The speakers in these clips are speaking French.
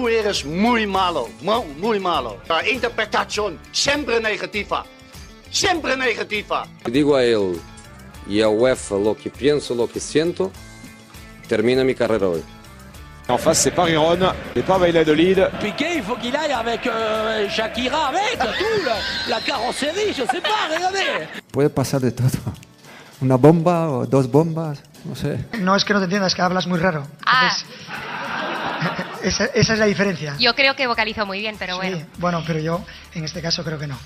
tú eres muy malo, muy malo. La interpretación siempre negativa, siempre negativa. Digo a él y a UEFA lo que pienso, lo que siento, termina mi carrera hoy. En face, c'est pas Riron, c'est pas Valladolid. Piqué, il faut qu'il aille avec euh, Shakira, avec tout, la, la carrosserie, je sais pas, regardez. Puede pasar de todo. Una bomba o dos bombas, no sé. No es que no te entiendas, que hablas muy raro. Ah. Entonces, esa, esa es la diferencia. Yo creo que vocalizo muy bien, pero Sí, bueno. bueno, pero yo en este caso creo que no.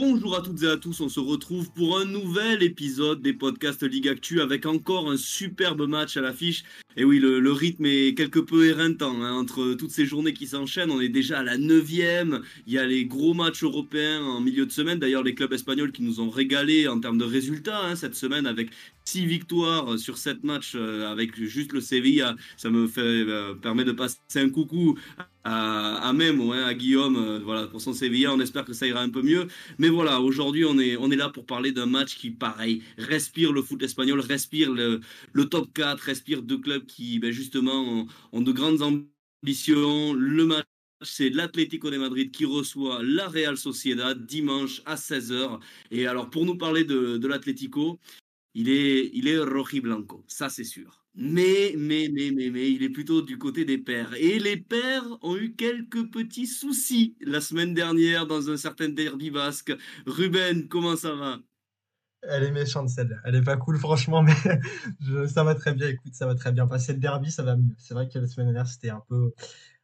Bonjour à toutes et à tous, on se retrouve pour un nouvel épisode des podcasts Ligue Actu avec encore un superbe match à l'affiche. Et oui, le, rythme est quelque peu éreintant hein, entre toutes ces journées qui s'enchaînent. On est déjà à la neuvième, il y a les gros matchs européens en milieu de semaine. D'ailleurs, les clubs espagnols qui nous ont régalé en termes de résultats hein, cette semaine avec six victoires sur sept matchs euh, avec juste le Sevilla. Ça me fait euh, permet de passer un coucou à, à Memo, à Guillaume, euh, voilà pour son Sevilla. On espère que ça ira un peu mieux. Mais voilà, aujourd'hui, on est, on est là pour parler d'un match qui, pareil, respire le foot espagnol, respire le, top 4, respire deux clubs qui, ben, justement, ont, de grandes ambitions. Le match, c'est l'Atlético de Madrid qui reçoit la Real Sociedad dimanche à 16h. Et alors, pour nous parler de, l'Atlético, il est, il est ça c'est sûr. Mais, mais, mais, mais, mais, il est plutôt du côté des pères. Et les pères ont eu quelques petits soucis la semaine dernière dans un certain derby basque. Ruben, comment ça va? Elle est méchante celle-là. Elle est pas cool franchement, mais je- ça va très bien. Écoute, ça va très bien passer le derby, ça va mieux. C'est vrai que la semaine dernière c'était un peu,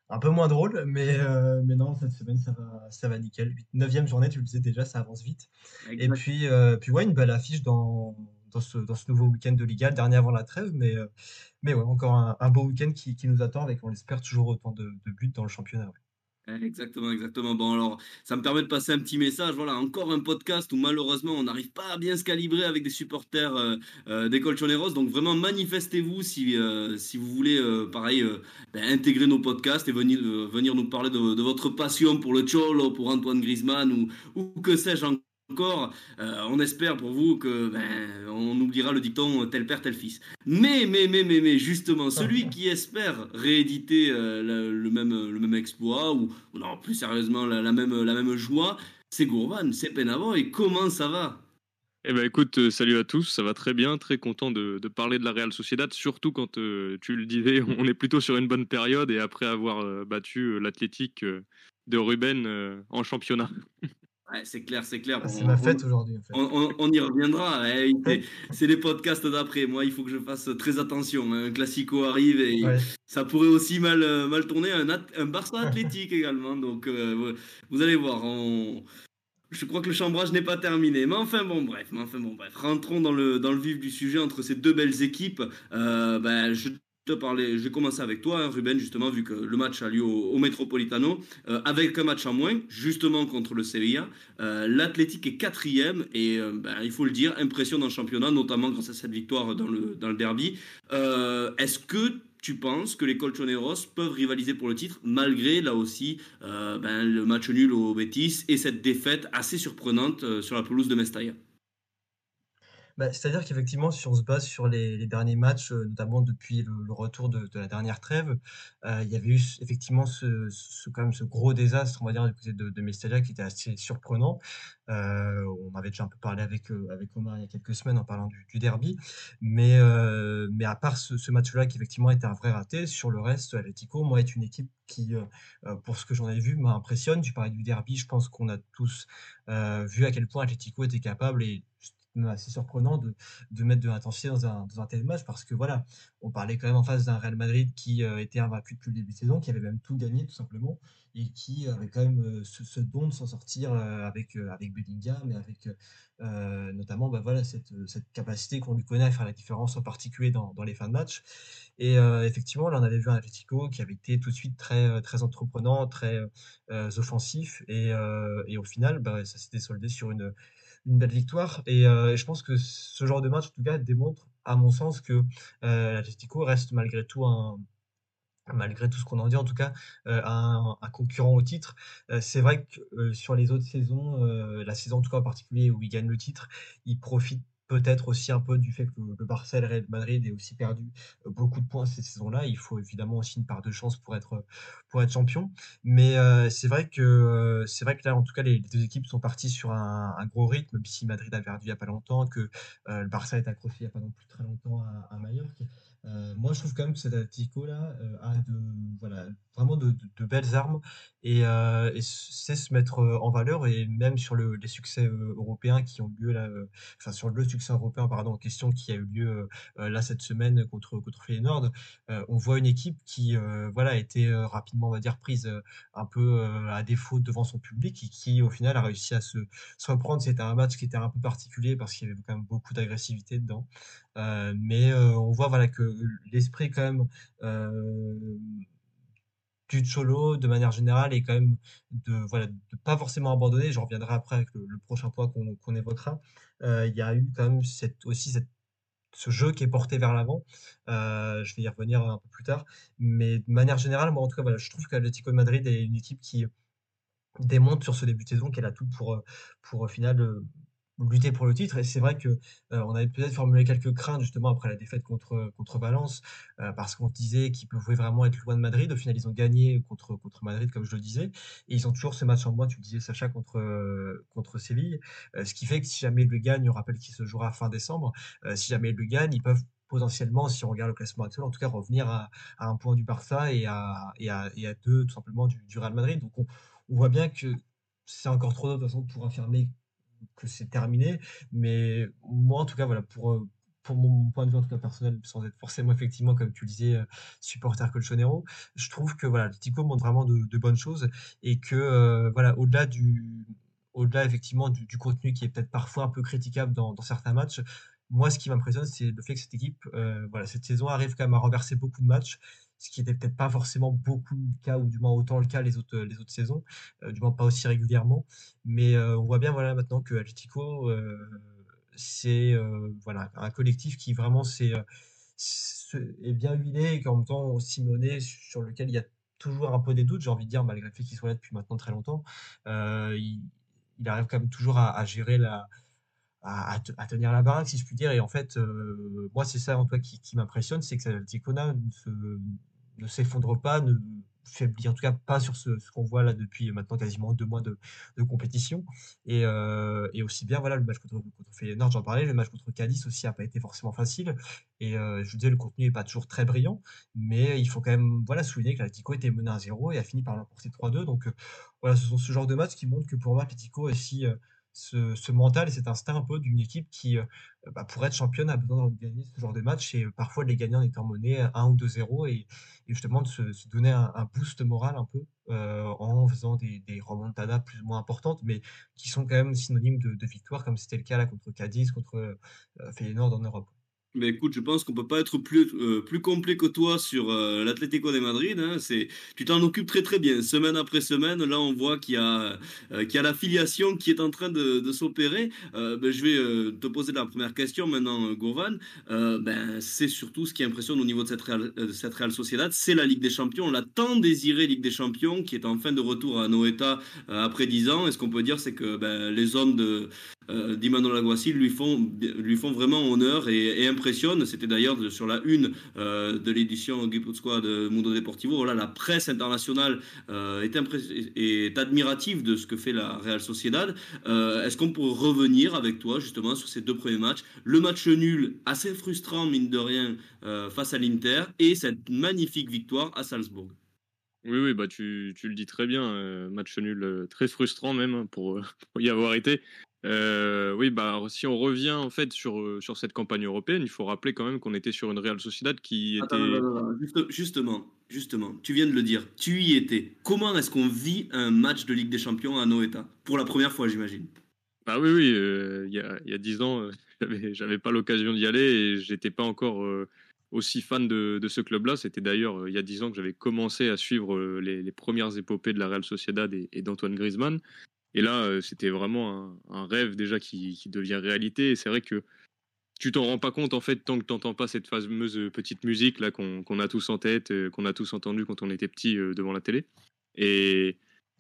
un peu moins drôle, mais, euh, mais non, cette semaine ça va, ça va nickel. Huit- Neuvième journée, tu le disais déjà, ça avance vite. Et puis, euh, puis ouais, une belle affiche dans, dans ce, nouveau week-end de Liga, dernier avant la trêve, mais, euh, mais ouais, encore un, beau week-end qui, nous attend avec, on l'espère, toujours autant de, buts dans le championnat. Exactement, exactement. Bon, alors, ça me permet de passer un petit message. Voilà, encore un podcast où malheureusement on n'arrive pas à bien se calibrer avec des supporters euh, euh, des Colchoneros. Donc, vraiment, manifestez-vous si, euh, si vous voulez, euh, pareil, ben, intégrer nos podcasts et venir, venir nous parler de, de votre passion pour le Cholo, pour Antoine Griezmann ou, ou que sais-je encore. Euh, on espère pour vous que ben, on oubliera le dicton euh, tel père, tel fils. Mais, mais, mais, mais, mais, justement, celui qui espère rééditer euh, le, le même, le même exploit, ou, non, plus sérieusement, la, la même, la même joie, c'est Gourvan, c'est Penavo. Et comment ça va? Eh ben écoute, euh, salut à tous, ça va très bien, très content de, de parler de la Real Sociedad, surtout quand euh, tu le disais, on est plutôt sur une bonne période et après avoir euh, battu euh, l'Athletic euh, de Ruben euh, en championnat. Ouais, c'est clair, c'est clair. Ah, c'est ma fête aujourd'hui en fait. On, on- on y reviendra. ouais, c'est- les podcasts d'après. Moi, il faut que je fasse très attention. hein. Un classico arrive et Ouais. ça pourrait aussi mal, euh, mal tourner. Un, un Barça athlétique également. Donc, euh, vous allez voir. on- Je crois que le chambrage n'est pas terminé. Mais enfin, bon, bref. Mais enfin, bon, bref. Rentrons dans le, dans le vif du sujet entre ces deux belles équipes. Euh, ben, je je vais commencer avec toi, hein, Ruben, justement, vu que le match a lieu au, Metropolitano, euh, avec un match en moins, justement contre le Sevilla. Euh, L'Athletic est quatrième et euh, ben, il faut le dire, impression dans le championnat, notamment grâce à cette victoire dans le, derby. Euh, Est-ce que tu penses que les Colchoneros peuvent rivaliser pour le titre malgré là aussi ben, le match nul au Betis et cette défaite assez surprenante sur la pelouse de Mestalla? Bah, c'est-à-dire qu'effectivement, si on se base sur les, derniers matchs, euh, notamment depuis le, retour de, la dernière trêve, euh, il y avait eu effectivement ce, quand même ce gros désastre, on va dire, du côté de, de qui était assez surprenant. Euh, on avait déjà un peu parlé avec, avec Omar il y a quelques semaines en parlant du, derby. Mais, mais à part ce, match-là qui effectivement était un vrai raté, sur le reste, Atletico, moi, est une équipe qui, pour ce que j'en ai vu, m'impressionne. Tu parlais du derby, je pense qu'on a tous vu à quel point Atletico était capable et même assez surprenant de, de mettre de l'intensité dans un, dans un tel match parce que voilà, on parlait quand même en face d'un Real Madrid qui euh, était invaincu depuis le début de saison, qui avait même tout gagné tout simplement et qui avait quand même euh, ce, don de s'en sortir euh, avec, avec Bellingham et avec notamment bah, voilà, cette, cette capacité qu'on lui connaît à faire la différence en particulier dans, dans les fins de match. Et effectivement, là, on avait vu un Atletico qui avait été tout de suite très, très entreprenant, très offensif et, et au final, bah, ça s'était soldé sur une, une belle victoire. Et, euh, et je pense que ce genre de match, en tout cas, démontre, à mon sens, que euh, l'Atlético reste malgré tout un, malgré tout ce qu'on en dit, en tout cas, euh, un, concurrent au titre. Euh, c'est vrai que sur les autres saisons, la saison en tout cas en particulier où il gagne le titre, il profite peut-être aussi un peu du fait que le, le Barça et le Real Madrid aient aussi perdu euh, beaucoup de points cette saison-là. Il faut évidemment aussi une part de chance pour être, champion. Mais euh, c'est vrai que euh, c'est vrai que là, en tout cas, les, deux équipes sont parties sur un, gros rythme, même si Madrid a perdu il n'y a pas longtemps, que le Barça est accroché il n'y a pas non plus très longtemps à, à Majorque. Euh, moi, je trouve quand même que cet Atlético-là euh, a de, voilà, vraiment de, de, belles armes et, euh, et sait se mettre en valeur et même sur le, les succès européens qui ont lieu là, enfin sur le succès européen pardon en question qui a eu lieu là cette semaine contre contre Feyenoord, on voit une équipe qui voilà a été rapidement on va dire prise un peu à défaut devant son public et qui au final a réussi à se reprendre. C'était un match qui était un peu particulier parce qu'il y avait quand même beaucoup d'agressivité dedans, euh, mais euh, on voit voilà que l'esprit quand même euh, du Cholo, de manière générale, est quand même de voilà de pas forcément abandonner. Je reviendrai après avec le, prochain point qu'on qu'on évoquera. Il y a eu quand même cette, aussi cette, ce jeu qui est porté vers l'avant. Je vais y revenir un peu plus tard. Mais de manière générale, moi en tout cas, voilà, je trouve qu'Atlético de Madrid est une équipe qui démontre sur ce début de saison qu'elle a tout pour, pour au final lutter pour le titre. Et c'est vrai que euh, on avait peut-être formulé quelques craintes justement après la défaite contre, contre Valence, euh, parce qu'on disait qu'ils pouvaient vraiment être loin de Madrid. Au final, ils ont gagné contre, contre Madrid, comme je le disais. Et ils ont toujours ce match en moins, tu le disais Sacha, contre, euh, contre Séville. Euh, ce qui fait que si jamais ils le gagnent, on rappelle qu'il se jouera fin décembre, euh, si jamais ils le gagnent, ils peuvent potentiellement, si on regarde le classement actuel, en tout cas revenir à, un point du Barça et à, et à, et à deux tout simplement du, du Real Madrid. Donc on, voit bien que c'est encore trop de toute façon pour affirmer que c'est terminé. Mais moi, en tout cas, voilà, pour, euh, pour mon point de vue en tout cas personnel, sans être forcément effectivement, comme tu le disais, euh, supporter colchonero, je trouve que voilà, le Tico montre vraiment de, bonnes choses et que euh, voilà, au-delà du au-delà effectivement du, contenu qui est peut-être parfois un peu critiquable dans, certains matchs, moi ce qui m'impressionne c'est le fait que cette équipe, voilà, cette saison arrive quand même à renverser beaucoup de matchs, ce qui était peut-être pas forcément beaucoup le cas ou du moins autant le cas les autres les autres saisons, euh, du moins pas aussi régulièrement. Mais euh, on voit bien voilà maintenant que Atlético euh, c'est voilà un collectif qui vraiment c'est est bien huilé et qu'en même temps Simeone sur lequel il y a toujours un peu des doutes, j'ai envie de dire, malgré le fait qu'il soit là depuis maintenant très longtemps. Il, arrive quand même toujours à gérer la, à, à te- à tenir la baraque, si je puis dire. Et en fait, euh, moi, c'est ça en toi qui, qui m'impressionne, c'est que Ticona ne se, ne s'effondre pas, ne faiblit en tout cas pas sur ce, qu'on voit là depuis maintenant quasiment deux mois de, compétition. Et, euh, et aussi bien, voilà, le match contre, contre Feyenoord, j'en parlais, le match contre Cadiz aussi a pas été forcément facile. Et euh, je vous disais, le contenu est pas toujours très brillant, mais il faut quand même voilà, souligner que l'Atlético était mené à 0 et a fini par l'emporter 3-2. Donc voilà, ce sont ce genre de matchs qui montrent que pour moi, l'Atlético aussi euh, ce, mental et cet instinct un peu d'une équipe qui, euh, bah, pour être championne, a besoin de gagner ce genre de match et euh, parfois de les gagner en étant mené 1 ou 2-0 et, et justement de se, donner un, boost moral un peu euh, en faisant des, remontadas plus ou moins importantes, mais qui sont quand même synonymes de, victoire, comme c'était le cas là contre Cadiz, contre Feyenoord en Europe. Mais écoute, je pense qu'on peut pas être plus, euh, plus complet que toi sur euh, l'Atlético de Madrid. Hein. C'est, tu t'en occupes très très bien, semaine après semaine. Là, on voit qu'il y a, euh, qu'il y a la filiation qui est en train de, de s'opérer. Euh, ben, je vais te poser la première question maintenant, Gourvan. Ben, c'est surtout ce qui impressionne au niveau de cette Real, de cette Real Sociedad, c'est la Ligue des Champions, la tant désirée Ligue des Champions, qui est en fin de retour à Noeta après 10 ans. Et ce qu'on peut dire, c'est que ben, les hommes de euh, d'Imanol Alguacil lui font, lui font vraiment honneur et, et impressionnent. C'était d'ailleurs sur la une euh, de l'édition Guipuzcoa de Mundo Deportivo. Voilà, la presse internationale euh, est, est admirative de ce que fait la Real Sociedad. Euh, Est-ce qu'on pourrait revenir avec toi justement sur ces deux premiers matchs? Le match nul, assez frustrant mine de rien, euh, face à l'Inter et cette magnifique victoire à Salzbourg. Oui, oui, bah tu, tu le dis très bien. match nul très frustrant même hein, pour y avoir été. Euh, oui, bah si on revient en fait sur, euh, sur cette campagne européenne, il faut rappeler quand même qu'on était sur une Real Sociedad qui était. Attends, juste- justement, justement, tu viens de le dire, tu y étais. Comment est-ce qu'on vit un match de Ligue des Champions à Noeta? Pour la première fois, j'imagine. Bah oui, oui, euh, il y a, y a 10 ans, euh, j'avais, pas l'occasion d'y aller et j'étais pas encore aussi fan de, de ce club-là. C'était d'ailleurs il y a 10 ans que j'avais commencé à suivre les, les premières épopées de la Real Sociedad et, et d'Antoine Griezmann. Et là, euh, c'était vraiment un, rêve déjà qui, devient réalité. Et c'est vrai que tu t'en rends pas compte en fait tant que t'entends pas cette fameuse petite musique là qu'on a tous en tête, euh, qu'on a tous entendu quand on était petit euh, devant la télé. Et,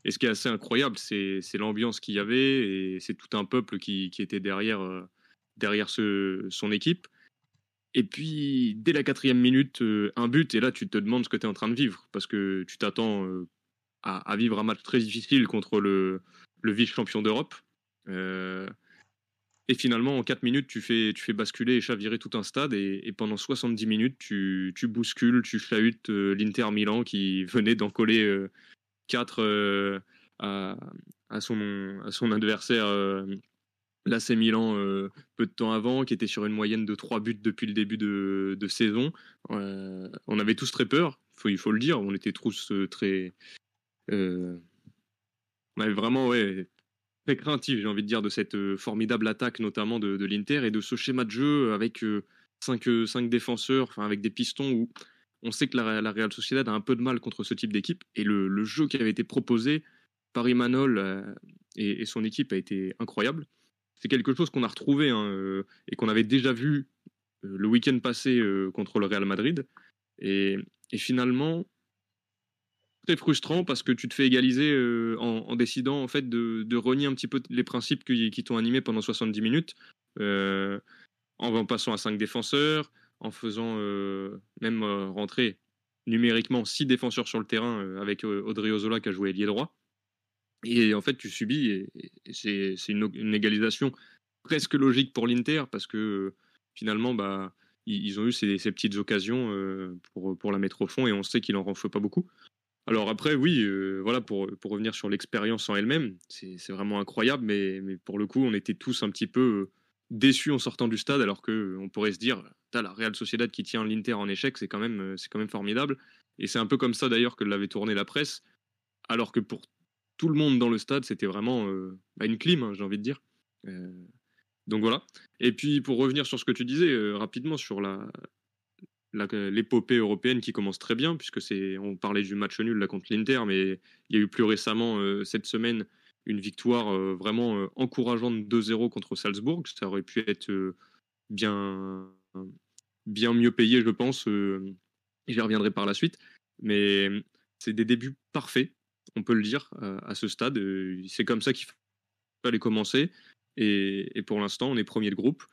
ce qui est assez incroyable, c'est l'ambiance qu'il y avait et c'est tout un peuple qui, était derrière, euh, derrière son équipe. Et puis, dès la quatrième minute, euh, un but, et là, tu te demandes ce que tu es en train de vivre, parce que tu t'attends euh, à vivre un match très difficile contre le, le vice-champion d'Europe. Euh, et finalement, en 4 minutes, tu fais, tu fais basculer et chavirer tout un stade. Et, et pendant 70 minutes, tu, tu bouscules, tu chahutes euh, l'Inter Milan qui venait d'en coller 4 à, à, son, à son adversaire euh, l'AC Milan euh, peu de temps avant, qui était sur une moyenne de 3 buts depuis le début de, saison. Euh, on avait tous très peur, faut, il faut le dire. On était tous euh, très. Euh, on avait vraiment ouais, très craintifs, j'ai envie de dire, de cette euh, formidable attaque, notamment de, l'Inter, et de ce schéma de jeu avec 5 cinq défenseurs, enfin, avec des pistons où on sait que la, la Real Sociedad a un peu de mal contre ce type d'équipe. Et le, le jeu qui avait été proposé par Imanol euh, et, son équipe a été incroyable. C'est quelque chose qu'on a retrouvé hein, euh, et qu'on avait déjà vu euh, le week-end passé euh, contre le Real Madrid. Et, et finalement, très frustrant parce que tu te fais égaliser euh, en, décidant en fait de, renier un petit peu les principes qui, t'ont animé pendant 70 minutes, euh, en passant à 5 défenseurs, en faisant euh, même rentrer numériquement 6 défenseurs sur le terrain avec Audrey Ozola qui a joué ailier droit. Et en fait, tu subis, et, c'est une, égalisation presque logique pour l'Inter parce que finalement, bah, ils, ont eu ces, petites occasions pour, pour la mettre au fond et on sait qu'il en renfle pas beaucoup. Alors après, oui, euh, voilà, pour, pour revenir sur l'expérience en elle-même, c'est vraiment incroyable, mais, mais pour le coup, on était tous un petit peu euh, déçus en sortant du stade, alors que on pourrait se dire, la Real Sociedad qui tient l'Inter en échec, c'est quand même, euh, quand même formidable. Et c'est un peu comme ça d'ailleurs que l'avait tourné la presse, alors que pour tout le monde dans le stade, c'était vraiment euh, bah, une clim, hein, j'ai envie de dire. Euh, donc voilà. Et puis pour revenir sur ce que tu disais euh, rapidement sur la- l'épopée européenne qui commence très bien, puisque c'est on parlait du match nul là contre l'Inter, mais il y a eu plus récemment euh, cette semaine une victoire euh, vraiment euh, encourageante 2-0 contre Salzbourg. Ça aurait pu être bien bien mieux payé, je pense. J'y reviendrai par la suite. Mais c'est des débuts parfaits, on peut le dire, à ce stade. C'est comme ça qu'il fallait commencer. Et, et pour l'instant, on est premier de groupe.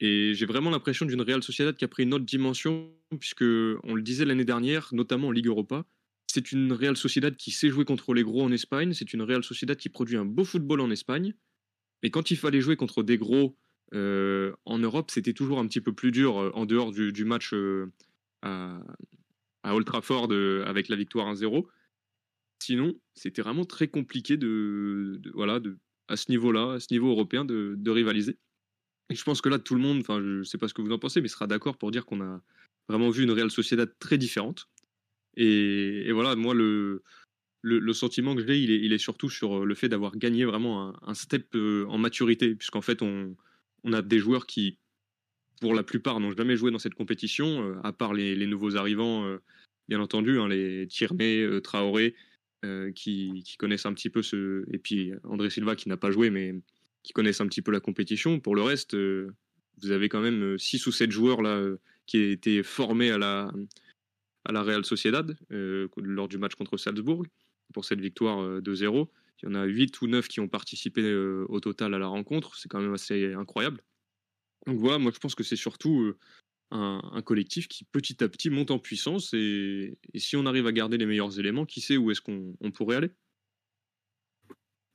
Et j'ai vraiment l'impression d'une Real Sociedad qui a pris une autre dimension, puisque on le disait l'année dernière, notamment en Ligue Europa. C'est une Real Sociedad qui sait jouer contre les gros en Espagne. C'est une Real Sociedad qui produit un beau football en Espagne. Mais quand il fallait jouer contre des gros euh, en Europe, c'était toujours un petit peu plus dur euh, en dehors du, match euh, à, à Old Trafford avec la victoire 1-0. Sinon, c'était vraiment très compliqué de, voilà, à ce niveau-là, à ce niveau européen, de rivaliser. Je pense que là, tout le monde, enfin, je ne sais pas ce que vous en pensez, mais sera d'accord pour dire qu'on a vraiment vu une Real Sociedad très différente. Et, voilà, moi, le, le, sentiment que j'ai, il est, surtout sur le fait d'avoir gagné vraiment un, step euh, en maturité, puisqu'en fait, on, on a des joueurs qui, pour la plupart, n'ont jamais joué dans cette compétition, euh, à part les, nouveaux arrivants, euh, bien entendu, hein, les Tierney, euh, Traoré, euh, qui connaissent un petit peu ce. Et puis André Silva qui n'a pas joué, mais qui connaissent un petit peu la compétition. Pour le reste, euh, vous avez quand même 6 ou 7 joueurs là, euh, qui été formés à la, à la Real Sociedad euh, lors du match contre Salzbourg pour cette victoire euh, 2-0. Il y en a 8 ou 9 qui ont participé euh, au total à la rencontre. C'est quand même assez incroyable. Donc voilà, moi je pense que c'est surtout euh, un, collectif qui petit à petit monte en puissance et, si on arrive à garder les meilleurs éléments, qui sait où est-ce qu'on on pourrait aller?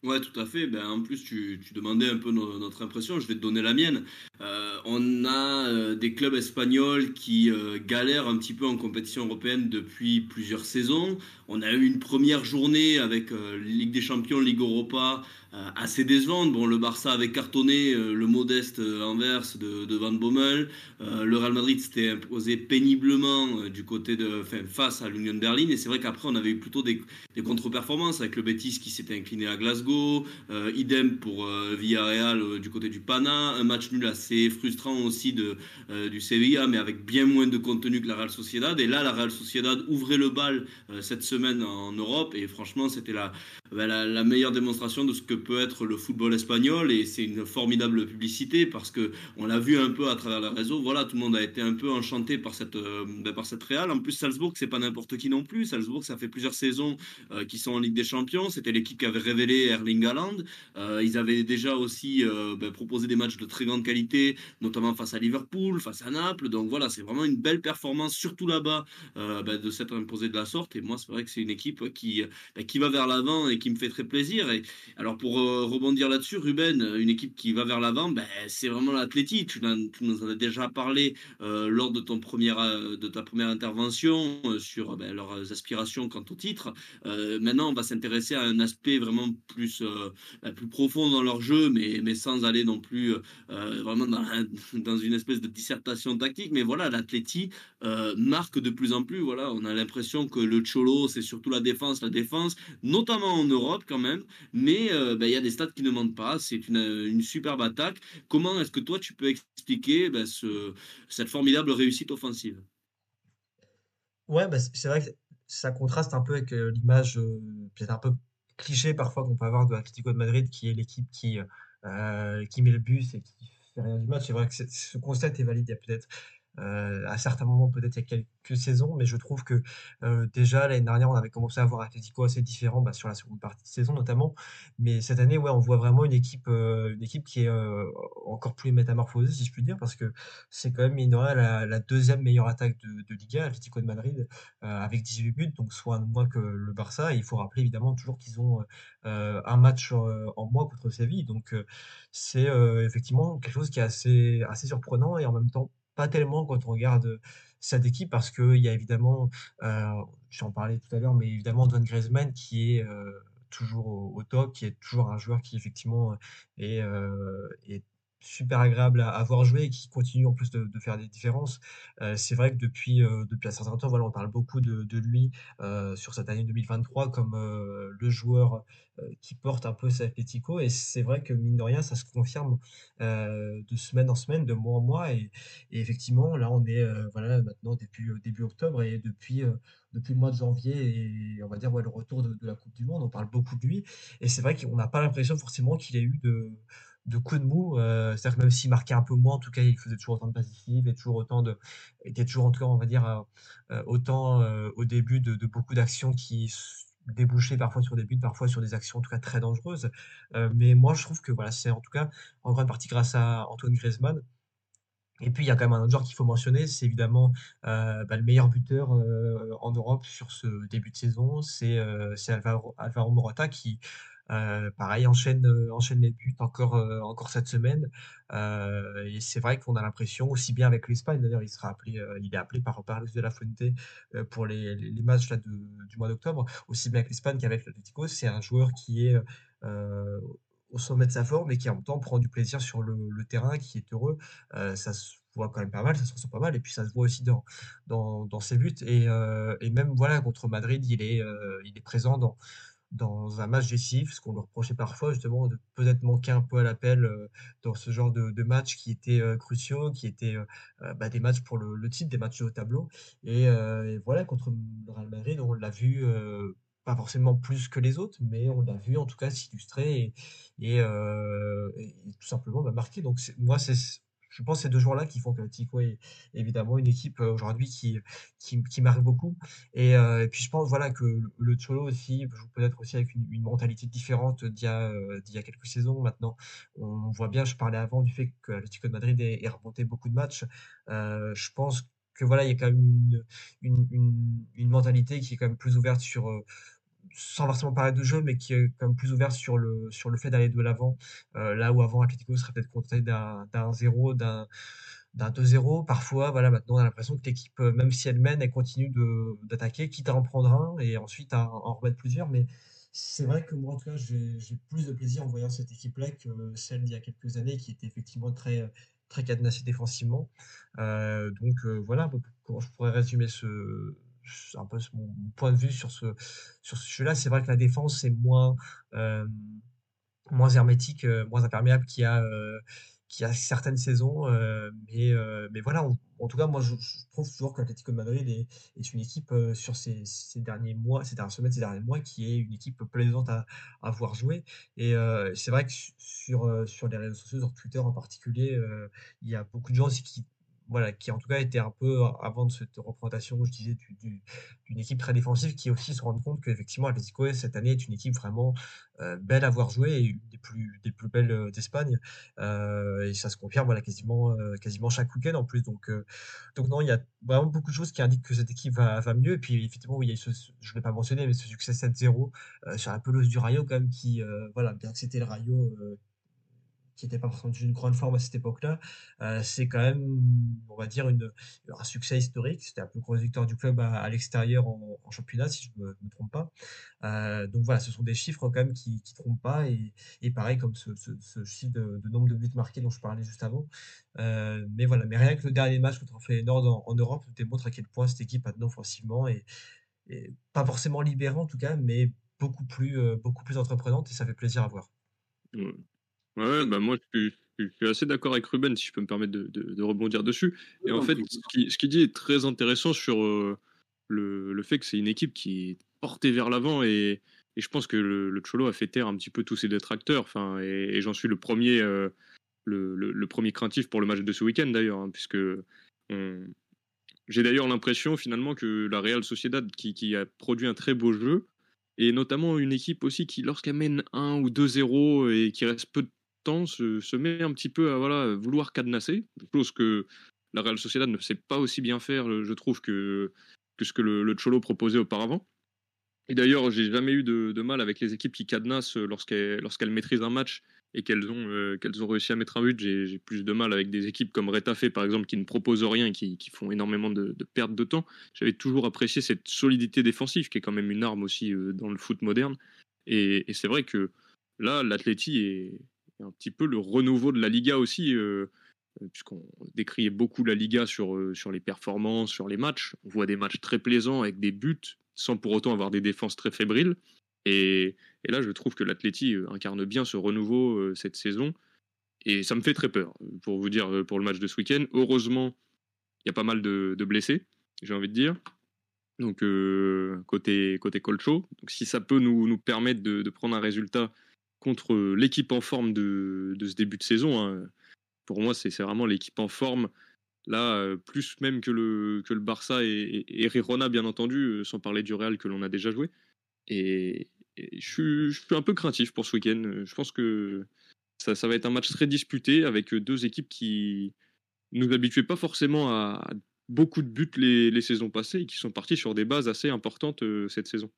Ouais, tout à fait. Ben, en plus, tu, tu demandais un peu no- notre impression. Je vais te donner la mienne. Euh, on a euh, des clubs espagnols qui euh, galèrent un petit peu en compétition européenne depuis plusieurs saisons. On a eu une première journée avec Ligue des Champions, Ligue Europa, assez décevante. Bon, le Barça avait cartonné euh, le modeste euh, Anvers de, de Van Bommel. Euh, le Real Madrid s'était imposé péniblement euh, du côté de, enfin, face à l'Union Berlin. Et c'est vrai qu'après, on avait eu plutôt des, des contre-performances avec le Betis qui s'était incliné à Glasgow, euh, idem pour euh, Villarreal euh, du côté du Pana, un match nul assez frustrant aussi de, euh, du Sevilla, mais avec bien moins de contenu que la Real Sociedad. Et là, la Real Sociedad ouvrait le bal euh, cette semaine en Europe, et franchement, c'était la, bah, la, meilleure démonstration de ce que peut être le football espagnol et c'est une formidable publicité parce que on l'a vu un peu à travers le réseau. Voilà, tout le monde a été un peu enchanté par cette euh, bah, par cette Real. En plus, Salzbourg, c'est pas n'importe qui non plus. Salzbourg, ça fait plusieurs saisons euh, qu'ils sont en Ligue des Champions. C'était l'équipe qui avait révélé Erling Haaland. Euh, ils avaient déjà aussi euh, bah, proposé des matchs de très grande qualité, notamment face à Liverpool, face à Naples. Donc voilà, c'est vraiment une belle performance, surtout là-bas, euh, de s'être imposé de la sorte. Et moi, c'est vrai que c'est une équipe qui qui va vers l'avant qui me fait très plaisir. Et alors pour euh, rebondir là-dessus, Ruben, une équipe qui va vers l'avant, ben, c'est vraiment l'Atleti. Tu, nous en as déjà parlé euh, lors de ton première euh, de ta première intervention euh, sur ben, leurs aspirations quant au titre. Euh, maintenant, on va s'intéresser à un aspect vraiment plus euh, ben, plus profond dans leur jeu, mais mais sans aller non plus euh, vraiment dans, dans une espèce de dissertation tactique. Mais voilà, l'Atleti euh, marque de plus en plus. Voilà, on a l'impression que le Cholo, c'est surtout la défense, la défense, notamment en Europe quand même. Mais euh, ben, il y a des stats qui ne mentent pas. C'est une, une superbe attaque. Comment est-ce que toi, tu peux expliquer ce, cette formidable réussite offensive? Ouais, bah, c'est vrai que ça contraste un peu avec euh, l'image euh, peut-être un peu cliché parfois qu'on peut avoir de l'Atlético de Madrid, qui est l'équipe qui, euh, qui met le but et qui fait rien du match. C'est vrai que ce constat est valide il y a peut-être euh, à certains moments, peut-être il y a quelques saisons, mais je trouve que euh, déjà l'année dernière, on avait commencé à voir un Atlético assez différent bah, sur la seconde partie de saison notamment. Mais cette année, ouais, on voit vraiment une équipe, euh, une équipe qui est encore plus métamorphosée, si je puis dire, parce que c'est quand même, mine de la, deuxième meilleure attaque de, Liga, Atlético de Madrid, avec 18 buts, donc soit moins que le Barça. Il faut rappeler évidemment toujours qu'ils ont un match en moins contre Séville. Donc c'est effectivement quelque chose qui est assez, assez surprenant et en même temps pas tellement quand on regarde cette équipe parce qu'il y a évidemment, j'en parlais tout à l'heure, mais évidemment Antoine Griezmann qui est toujours au, top, qui est toujours un joueur qui effectivement est super agréable à, à voir jouer et qui continue en plus de, faire des différences. Euh, c'est vrai que depuis, euh, depuis un certain temps, voilà, on parle beaucoup de, lui euh, sur cette année 2023 comme le joueur qui porte un peu cet Atlético et c'est vrai que mine de rien, ça se confirme de semaine en semaine, de mois en mois et, effectivement, là, on est voilà, maintenant début, début octobre et depuis, depuis le mois de janvier et on va dire ouais, le retour de, de la Coupe du Monde, on parle beaucoup de lui. Et c'est vrai qu'on n'a pas l'impression forcément qu'il ait eu de, de coups de mou. Euh, c'est-à-dire que même s'il marquait un peu moins, en tout cas, il faisait toujours autant de passes et toujours autant de, était toujours en on va dire, euh, euh, autant euh, au début de, beaucoup d'actions qui débouchaient parfois sur des buts, parfois sur des actions en tout cas très dangereuses. Mais moi, je trouve que voilà, c'est en tout cas en grande partie grâce à Antoine Griezmann. Et puis, il y a quand même un autre joueur qu'il faut mentionner, c'est évidemment bah, le meilleur buteur en Europe sur ce début de saison, c'est Alvaro Morata qui, euh, pareil, enchaîne, euh, enchaîne les buts encore, euh, encore cette semaine. Et c'est vrai qu'on a l'impression, aussi bien avec l'Espagne, d'ailleurs, il sera appelé, il est appelé par, Luis de la Fuente pour les, matchs là, du mois d'octobre, aussi bien avec l'Espagne qu'avec l'Atlético. C'est un joueur qui est au sommet de sa forme et qui en même temps prend du plaisir sur le, terrain, qui est heureux. Ça se voit quand même pas mal, ça se ressent pas mal, et puis ça se voit aussi dans, ses buts. Et, même voilà, contre Madrid, il est présent dans, dans un match décisif, ce qu'on lui reprochait parfois justement de peut-être manquer un peu à l'appel euh, dans ce genre de, de matchs qui étaient euh, cruciaux, qui étaient euh, bah, des matchs pour le, titre, des matchs haut tableau. Et, voilà, contre le Real Madrid, on l'a vu pas forcément plus que les autres, mais on l'a vu en tout cas s'illustrer et, tout simplement bah, marquer. Donc moi, c'est je pense ces deux joueurs-là qui font que Tico est évidemment une équipe euh, aujourd'hui qui, qui, marque beaucoup. Et, euh, et puis je pense voilà que le, Cholo aussi joue peut-être aussi avec une, mentalité différente d'il y a euh, d'il y a quelques saisons maintenant. On voit bien, je parlais avant du fait que l'Atlético de Madrid ait, remonté beaucoup de matchs. Je pense que voilà, il y a quand même une, une, une, une mentalité qui est quand même plus ouverte sur sans forcément parler de jeu, mais qui est quand même plus ouverte sur le, sur le fait d'aller de l'avant. Euh, là où avant, Atlético serait peut-être contenté d'un d'un 0, d'un d'un 2-0. Parfois, voilà, maintenant, on a l'impression que l'équipe, euh, même si elle mène, elle continue d'attaquer, quitte à en prendre un et ensuite à en remettre plusieurs. Mais c'est vrai que moi, en tout cas, j'ai plus de plaisir en voyant cette équipe-là que celle d'il y a quelques années, qui était effectivement très, très cadenassée défensivement. Euh, donc euh, voilà je pourrais résumer ce, un peu mon, point de vue sur ce, sur ce sujet-là. C'est vrai que la défense est moins, euh, moins hermétique, euh, moins imperméable qu'il y a, euh, qui a certaines saisons. mais, mais voilà, en tout cas, moi, je, trouve toujours que l'Atlético de Madrid est, est une équipe sur ces, ces derniers mois, ces dernières semaines, ces derniers mois, qui est une équipe plaisante à, à voir jouer. Et c'est vrai que su- sur, sur les réseaux sociaux, sur Twitter en particulier, il y a beaucoup de gens qui, voilà, qui en tout cas étaient un peu, avant de cette représentation, je disais, du- du- d'une équipe très défensive, qui aussi se rendent compte qu'effectivement, Atlético, cette année, est une équipe vraiment euh, belle à voir jouer et une des plus, des plus belles euh, d'Espagne. Euh, et ça se confirme voilà, quasiment, euh, quasiment chaque week-end en plus. Donc, euh, donc non, il y a vraiment beaucoup de choses qui indiquent que cette équipe va, va mieux. Et puis effectivement, il y a ce, je ne l'ai pas mentionné, mais ce succès 7-0 euh, sur la pelouse du Rayo, quand même, qui, euh, voilà, bien que c'était le Rayo. Qui n'était pas forcément d'une grande forme à cette époque-là, euh, c'est quand même, on va dire, une, un succès historique. C'était un peu le gros victoire du club à, l'extérieur en, championnat, si je ne me, trompe pas. Euh, donc voilà, ce sont des chiffres quand même qui ne trompent pas. Et, pareil, comme ce, ce, chiffre de, nombre de buts marqués dont je parlais juste avant. Euh, mais voilà, mais rien que le dernier match contre Feyenoord en, en Europe démontre à quel point cette équipe maintenant offensivement est, est pas forcément libérée en tout cas, mais beaucoup plus, beaucoup plus entreprenante et ça fait plaisir à voir. Ouais, Ouais, bah moi je suis, je suis assez d'accord avec Ruben, si je peux me permettre de, de- de rebondir dessus. Et en fait, ce qu'il dit est très intéressant sur euh, le, le fait que c'est une équipe qui est portée vers l'avant et, et je pense que le, le Cholo a fait taire un petit peu tous ses détracteurs. Enfin, et, et j'en suis le premier, euh, le, le- le premier craintif pour le match de ce week-end d'ailleurs, hein, puisque on- j'ai d'ailleurs l'impression finalement que la Real Sociedad, qui, qui a produit un très beau jeu, et notamment une équipe aussi qui, lorsqu'elle mène 1 ou 2-0 et qui reste peu de se, met un petit peu à vouloir cadenasser, chose que la Real Sociedad ne sait pas aussi bien faire, je trouve, que, ce que le, Cholo proposait auparavant. Et d'ailleurs, j'ai jamais eu de, mal avec les équipes qui cadenassent lorsqu'elles maîtrisent un match et qu'elles ont, euh, qu'elles ont réussi à mettre un but. J'ai plus de mal avec des équipes comme Retafe, par exemple, qui ne proposent rien et qui, font énormément de, pertes de temps. J'avais toujours apprécié cette solidité défensive, qui est quand même une arme aussi euh, dans le foot moderne. Et, et c'est vrai que là, l'Atleti est un petit peu le renouveau de la Liga aussi. euh, euh, puisqu'on décriait beaucoup la Liga sur, euh, sur les performances, sur les matchs. On voit des matchs très plaisants avec des buts, sans pour autant avoir des défenses très fébriles. Et, et là, je trouve que l'Atleti incarne bien ce renouveau cette saison. Et ça me fait très peur, pour vous dire, pour le match de ce week-end. Heureusement, il y a pas mal de, blessés, j'ai envie de dire. Donc, côté, côté Colcho. Donc, si ça peut nous, permettre de prendre un résultat contre l'équipe en forme de, ce début de saison, hein, pour moi, c'est vraiment l'équipe en forme. Là, euh, plus même que le, Barça et, et, Girona, bien entendu, euh, sans parler du Real que l'on a déjà joué. Et, je, suis, un peu craintif pour ce week-end. Euh, Je pense que ça, va être un match très disputé avec deux équipes qui nous habituaient pas forcément à beaucoup de buts les, les saisons passées et qui sont partis sur des bases assez importantes euh, cette saison.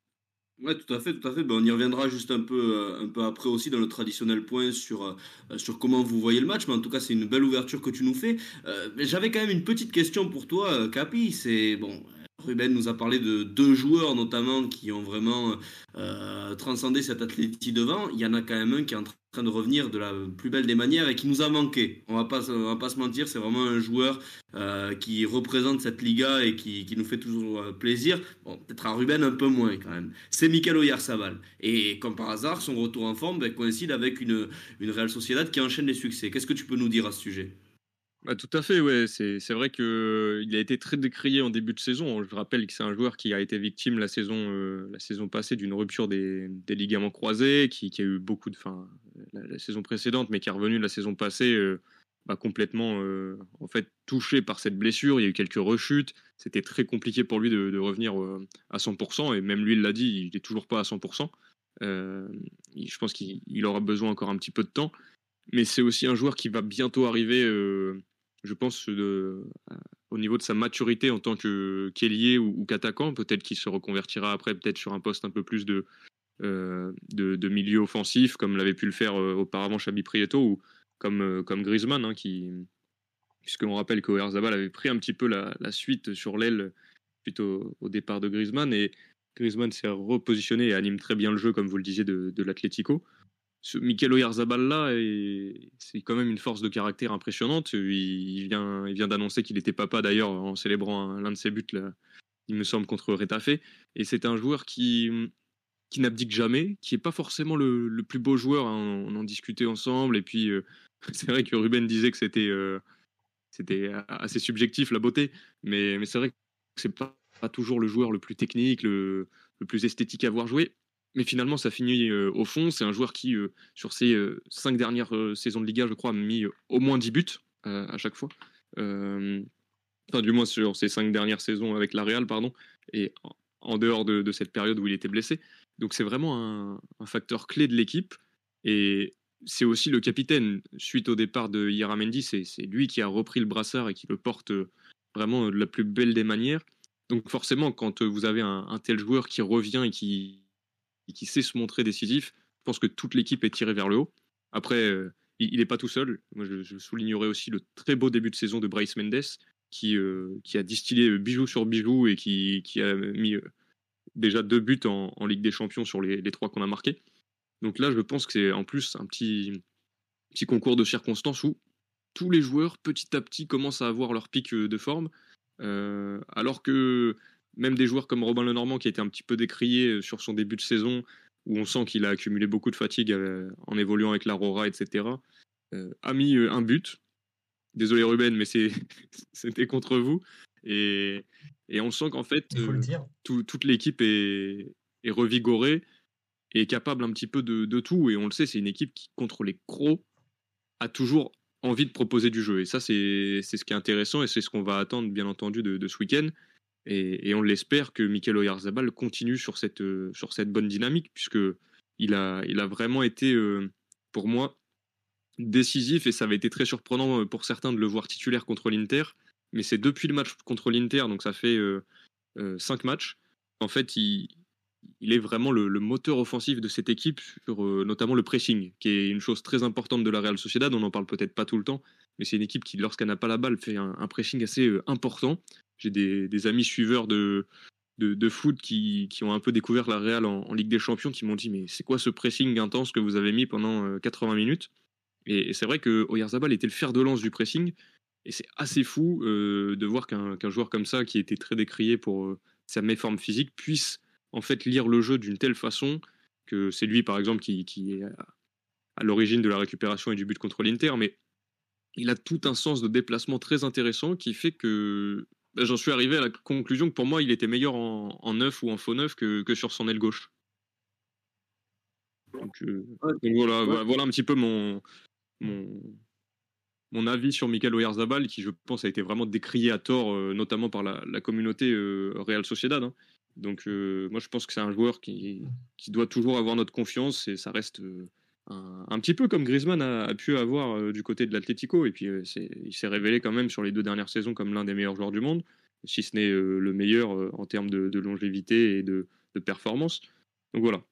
Ouais, tout à fait, tout à fait. Ben, on y reviendra juste un peu, euh, un peu après aussi dans le traditionnel point sur, euh, sur comment vous voyez le match. Mais en tout cas, c'est une belle ouverture que tu nous fais. Euh, J'avais quand même une petite question pour toi, Capi. C'est bon. Ruben nous a parlé de deux joueurs notamment qui ont vraiment euh, transcendé cet athlétisme devant. Il y en a quand même un qui est en train de revenir de la plus belle des manières et qui nous a manqué. On va pas, on va pas se mentir, c'est vraiment un joueur euh, qui représente cette Liga et qui, nous fait toujours euh, plaisir. Peut-être à Ruben un peu moins quand même. C'est Mikel Oyarzabal. Et comme par hasard, son retour en forme ben, coïncide avec une, une Real Sociedad qui enchaîne les succès. Qu'est-ce que tu peux nous dire à ce sujet? Bah, tout à fait, ouais. C'est vrai qu'il a été très décrié en début de saison. Je rappelle que c'est un joueur qui a été victime la saison, euh, la saison passée d'une rupture des, des ligaments croisés, qui, a eu beaucoup de. Enfin, la, saison précédente, mais qui est revenu la saison passée euh, bah, complètement euh, en fait, touché par cette blessure. Il y a eu quelques rechutes. C'était très compliqué pour lui de, revenir à 100%. Et même lui, il l'a dit, il n'est toujours pas à 100%. Euh, il- je pense qu'il il aura besoin encore un petit peu de temps. Mais c'est aussi un joueur qui va bientôt arriver, je pense, de, au niveau de sa maturité en tant que qu'ailier ou, qu'attaquant. Peut-être qu'il se reconvertira après, peut-être sur un poste un peu plus de, euh, milieu offensif, comme l'avait pu le faire euh, auparavant Xabi Prieto ou comme, euh, comme Griezmann, hein, puisqu'on rappelle que Oyarzabal avait pris un petit peu la, suite sur l'aile suite au, au départ de Griezmann et Griezmann s'est repositionné et anime très bien le jeu, comme vous le disiez, de, de l'Atlético. Ce Mikel Oyarzabal là, est- c'est quand même une force de caractère impressionnante. Il, vient, il vient d'annoncer qu'il était papa d'ailleurs en célébrant un- l'un de ses buts, il me semble, contre Retafe. Et c'est un joueur qui, n'abdique jamais, qui est pas forcément le, plus beau joueur. hein. On en discutait ensemble et puis euh, c'est vrai que Ruben disait que c'était euh, assez subjectif la beauté, mais, mais c'est vrai que c'est pas, pas toujours le joueur le plus technique, le, le plus esthétique à voir jouer. Mais finalement, ça finit euh, au fond. C'est un joueur qui, euh, sur ses euh, cinq dernières saisons de Liga, je crois, a mis au moins 10 buts à chaque fois. Enfin, du moins sur ses cinq dernières saisons avec la Real, pardon. Et en, dehors de, cette période où il était blessé. Donc c'est vraiment un, facteur clé de l'équipe. Et c'est aussi le capitaine. Suite au départ de Mendy, c'est lui qui a repris le brassard et qui le porte vraiment de la plus belle des manières. Donc forcément, quand vous avez un tel joueur qui revient et qui, et qui sait se montrer décisif, je pense que toute l'équipe est tirée vers le haut. Après, euh, il n'est pas tout seul. Moi, je, je, soulignerai aussi le très beau début de saison de Bryce Mendes, qui, euh, qui a distillé bijou sur bijou et qui, qui a mis euh, déjà deux buts en, Ligue des Champions sur les, trois qu'on a marqués. Donc là, je pense que c'est en plus un petit, petit concours de circonstances où tous les joueurs, petit à petit, commencent à avoir leur pic de forme. Alors que même des joueurs comme Robin Lenormand, qui a été un petit peu décrié sur son début de saison, où on sent qu'il a accumulé beaucoup de fatigue euh, en évoluant avec l'Aurora, etc., euh, a mis un but. Désolé Ruben, mais c'était contre vous. Et, et on sent qu'en fait, euh, tout, toute l'équipe est, est, revigorée et est capable un petit peu de, de tout. Et on le sait, c'est une équipe qui, contre les crocs, a toujours envie de proposer du jeu. Et ça, c'est ce qui est intéressant et c'est ce qu'on va attendre, bien entendu, de, de ce week-end. Et, on l'espère que Mikel Oyarzabal continue sur cette, euh, sur cette bonne dynamique, puisque il a, il a vraiment été, euh, pour moi, décisif et ça avait été très surprenant pour certains de le voir titulaire contre l'Inter. Mais c'est depuis le match contre l'Inter, donc ça fait euh, euh, cinq matchs. En fait, il, il est vraiment le, moteur offensif de cette équipe sur euh, notamment le pressing, qui est une chose très importante de la Real Sociedad. On n'en parle peut-être pas tout le temps, mais c'est une équipe qui, lorsqu'elle n'a pas la balle, fait un, pressing assez euh, important. J'ai des, amis suiveurs de, de, foot qui, qui, ont un peu découvert la Real en, Ligue des Champions, qui m'ont dit mais c'est quoi ce pressing intense que vous avez mis pendant 80 minutes? Et, c'est vrai que Oyarzabal était le fer de lance du pressing. Et c'est assez fou euh, de voir qu'un qu joueur comme ça, qui était très décrié pour euh, sa méforme physique, puisse en fait lire le jeu d'une telle façon que c'est lui, par exemple, qui, est à, l'origine de la récupération et du but contre l'Inter, mais il a tout un sens de déplacement très intéressant qui fait que j'en suis arrivé à la conclusion que pour moi, il était meilleur en, en neuf ou en faux neuf que, que sur son aile gauche. Donc, euh, donc voilà, ouais. voilà un petit peu mon, mon, mon avis sur Michael Oyarzabal, qui je pense a été vraiment décrié à tort, euh, notamment par la, la communauté euh, Real Sociedad. Hein. Donc moi je pense que c'est un joueur qui, qui, doit toujours avoir notre confiance et ça reste un, petit peu comme Griezmann a, pu avoir euh, du côté de l'Atlético. Et puis il s'est révélé quand même sur les deux dernières saisons comme l'un des meilleurs joueurs du monde, si ce n'est le meilleur en termes de, longévité et de, performance. Donc voilà,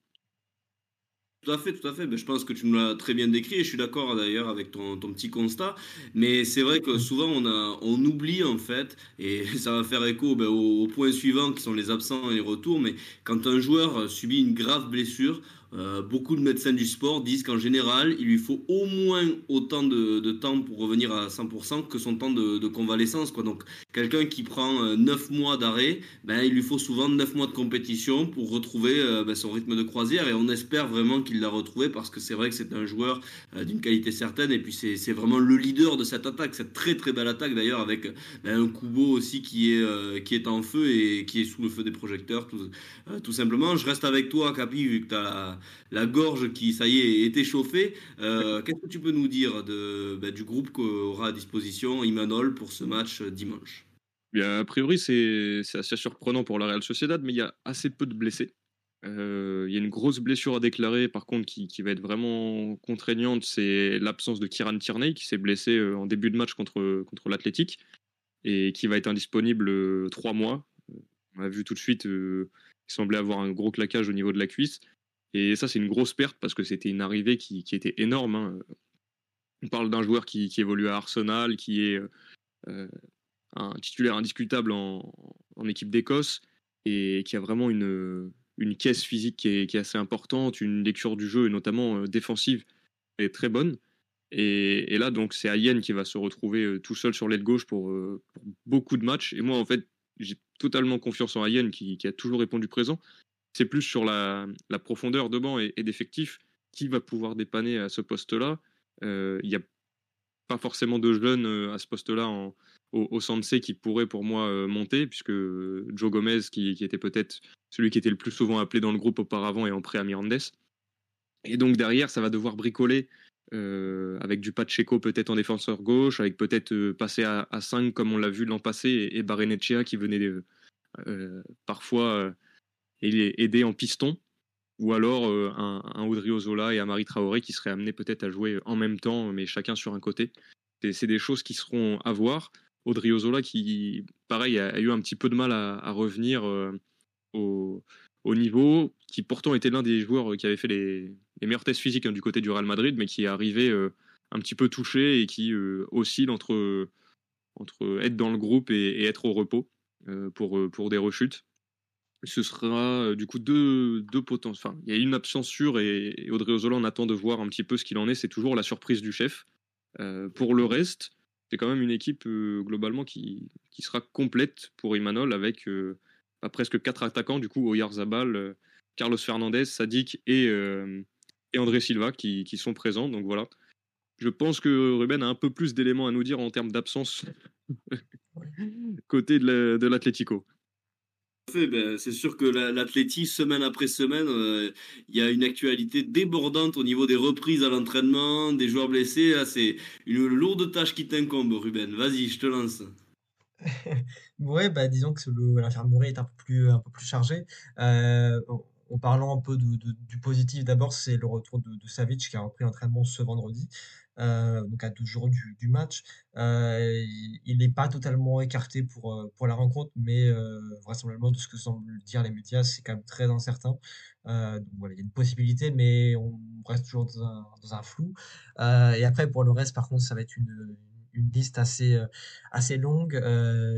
tout à fait, tout à fait. Ben, je pense que tu nous l'as très bien décrit et je suis d'accord d'ailleurs avec ton, petit constat. Mais c'est vrai que souvent on, a, on oublie en fait, et ça va faire écho ben, au point suivant qui sont les absents et les retours. Mais quand un joueur subit une grave blessure, euh, beaucoup de médecins du sport disent qu'en général, il lui faut au moins autant de, temps pour revenir à 100% que son temps de, convalescence. Donc, quelqu'un qui prend euh, 9 mois d'arrêt, ben, il lui faut souvent 9 mois de compétition pour retrouver euh, ben, son rythme de croisière. Et on espère vraiment qu'il l'a retrouvé parce que c'est vrai que c'est un joueur euh, d'une qualité certaine. Et puis, c'est vraiment le leader de cette attaque. Cette très très belle attaque d'ailleurs avec ben, un Kubo aussi qui est, euh, qui est en feu et qui est sous le feu des projecteurs, tout, euh, tout simplement. Je reste avec toi, Capi, vu que tu as la gorge qui, ça y est, est échauffée. Euh, Qu'est-ce que tu peux nous dire bah, du groupe qu'aura à disposition Imanol pour ce match dimanche? Bien, A priori, c'est assez surprenant pour la Real Sociedad, mais il y a assez peu de blessés. Euh, il y a une grosse blessure à déclarer, par contre, qui, va être vraiment contraignante, c'est l'absence de Kiran Tierney, qui s'est blessé euh, en début de match contre, contre l'Athletic, et qui va être indisponible euh, trois mois. On a vu tout de suite euh, qu'il semblait avoir un gros claquage au niveau de la cuisse. Et ça, c'est une grosse perte parce que c'était une arrivée qui, était énorme. Hein. On parle d'un joueur qui, évolue à Arsenal, qui est euh, un titulaire indiscutable en, équipe d'Écosse et qui a vraiment une, caisse physique qui est, assez importante, une lecture du jeu et notamment euh, défensive est très bonne. Et, là, donc, c'est Ayen qui va se retrouver euh, tout seul sur l'aile gauche pour, euh, beaucoup de matchs. Et moi, en fait, j'ai totalement confiance en Ayen qui, a toujours répondu présent c'est plus sur la, profondeur de banc et, et d'effectifs qui va pouvoir dépanner à ce poste-là. Euh, il y a pas forcément de jeunes euh, à ce poste-là au, au Sansé qui pourrait pour moi euh, monter, puisque Joe Gomez, qui, était peut-être celui qui était le plus souvent appelé dans le groupe auparavant, est en prêt à Mirandes. Et donc derrière, ça va devoir bricoler avec du Pacheco peut-être en défenseur gauche, avec peut-être passer à, à 5 comme on l'a vu l'an passé, et, et qui venait euh, euh parfois euh, aider en piston, ou alors euh, un, un Odriozola et Amari Traoré qui seraient amenés peut-être à jouer en même temps, mais chacun sur un côté. C'est des choses qui seront à voir. Odriozola qui, pareil, a, eu un petit peu de mal à, revenir au, au niveau, qui pourtant était l'un des joueurs qui avait fait les, les meilleurs tests physiques hein, du côté du Real Madrid, mais qui est arrivé euh, un petit peu touché et qui euh, oscille entre, entre être dans le groupe et, et être au repos euh, pour, pour des rechutes. Ce sera du coup deux, deux. Enfin, il y a une absence sûre et, Audrey Ozola, on attend de voir un petit peu ce qu'il en est. C'est toujours la surprise du chef. pour le reste, c'est quand même une équipe globalement qui, qui sera complète pour Imanol avec bah, presque quatre attaquants, du coup, Oyarzabal, Carlos Fernandez, Sadik et, euh, et André Silva qui, qui, sont présents. Donc voilà. Je pense que Ruben a un peu plus d'éléments à nous dire en termes d'absence côté de l'Atlético. Ben, c'est sûr que l'Atleti, semaine après semaine, il euh, y a une actualité débordante au niveau des reprises à l'entraînement, des joueurs blessés. C'est une lourde tâche qui t'incombe, Ruben. Vas-y, je te lance. ouais, bah, disons que l'infirmerie est un peu plus, un peu plus chargée. Euh, en parlant un peu du positif, d'abord, c'est le retour de, de Savic qui a repris l'entraînement ce vendredi, euh, donc à 12 jours du, match. Euh, il n'est pas totalement écarté pour, euh, pour la rencontre, mais vraisemblablement, de ce que semblent dire les médias, c'est quand même très incertain. Donc voilà, il y a une possibilité, mais on reste toujours dans un, dans un flou. Et après, pour le reste, par contre, ça va être une, une liste assez, assez longue.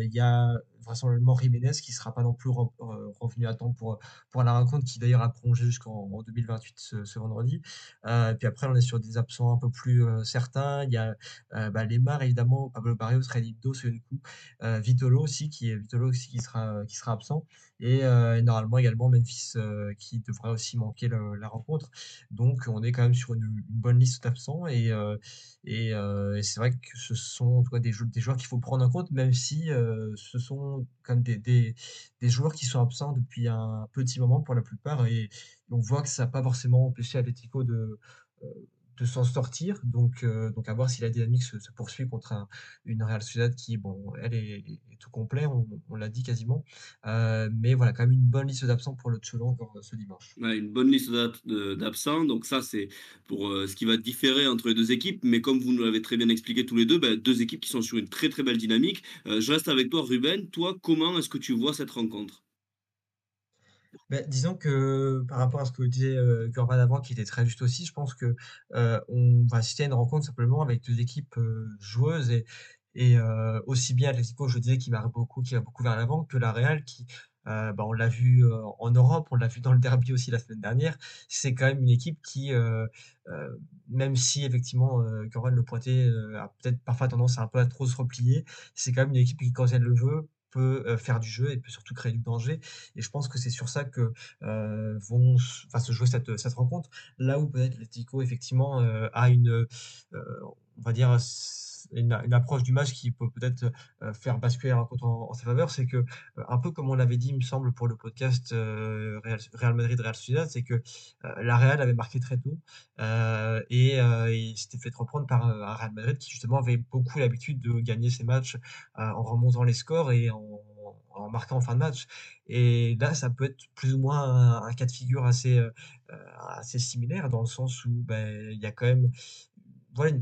Il y a vraisemblablement Jiménez qui ne sera pas non plus re, revenu à temps pour, pour la rencontre, qui d'ailleurs a prolongé jusqu'en 2028 ce, vendredi. Euh, puis après, on est sur des absents un peu plus euh, certains. Il y a euh, bah, Lemar, évidemment, Pablo Barrios, Renildo, Soyuncu, euh, Vitolo aussi, qui, Vitolo aussi qui, sera, qui sera absent. Et, euh, et normalement également Memphis euh, qui devrait aussi manquer la rencontre. Donc on est quand même sur une, bonne liste d'absents et, euh, et, c'est vrai que ce sont des, joueurs qu'il faut prendre en compte, même si ce sont comme des, des, des, joueurs qui sont absents depuis un petit moment pour la plupart et on voit que ça n'a pas forcément empêché Atletico de, de s'en sortir. Donc, euh, donc à voir si la dynamique se, poursuit contre un, une Real Sociedad qui, bon, elle est, tout complet, on, l'a dit quasiment. Euh, mais voilà, quand même une bonne liste d'absents pour le Cholo encore ce dimanche. Une bonne liste d'absents. Donc ça, c'est pour euh, ce qui va différer entre les deux équipes. Mais comme vous nous l'avez très bien expliqué tous les deux, bah, deux équipes qui sont sur une très très belle dynamique. Euh, je reste avec toi, Ruben. Toi, comment est-ce que tu vois cette rencontre? Bah, disons que par rapport à ce que disait euh, avant, qui était très juste aussi, je pense que euh, on va une rencontre simplement avec deux équipes euh, joueuses et, et euh, aussi bien Atletico, je disais, qui va beaucoup, qui va beaucoup vers l'avant, que la Real, qui euh, bah, on l'a vu euh, en Europe, on l'a vu dans le derby aussi la semaine dernière. C'est quand même une équipe qui, euh, euh, même si effectivement euh, Corban le pointait, euh, a peut-être parfois tendance à un peu à trop se replier, c'est quand même une équipe qui, quand elle le veut, peut faire du jeu et peut surtout créer du danger. Et je pense que c'est sur ça que euh, vont se jouer cette, rencontre. Là où peut-être l'Atlético effectivement a une, on va dire, une, approche du match qui peut peut-être euh, faire basculer la rencontre en, sa faveur, c'est que euh, un peu comme on l'avait dit, il me semble, pour le podcast euh, Real, Real Madrid Real Sociedad, c'est que la Real avait marqué très tôt et il s'était fait reprendre par un Real Madrid qui justement avait beaucoup l'habitude de gagner ses matchs en remontant les scores et en, marquant en fin de match. Et là, ça peut être plus ou moins un, cas de figure assez, assez similaire dans le sens où ben, il y a quand même voilà,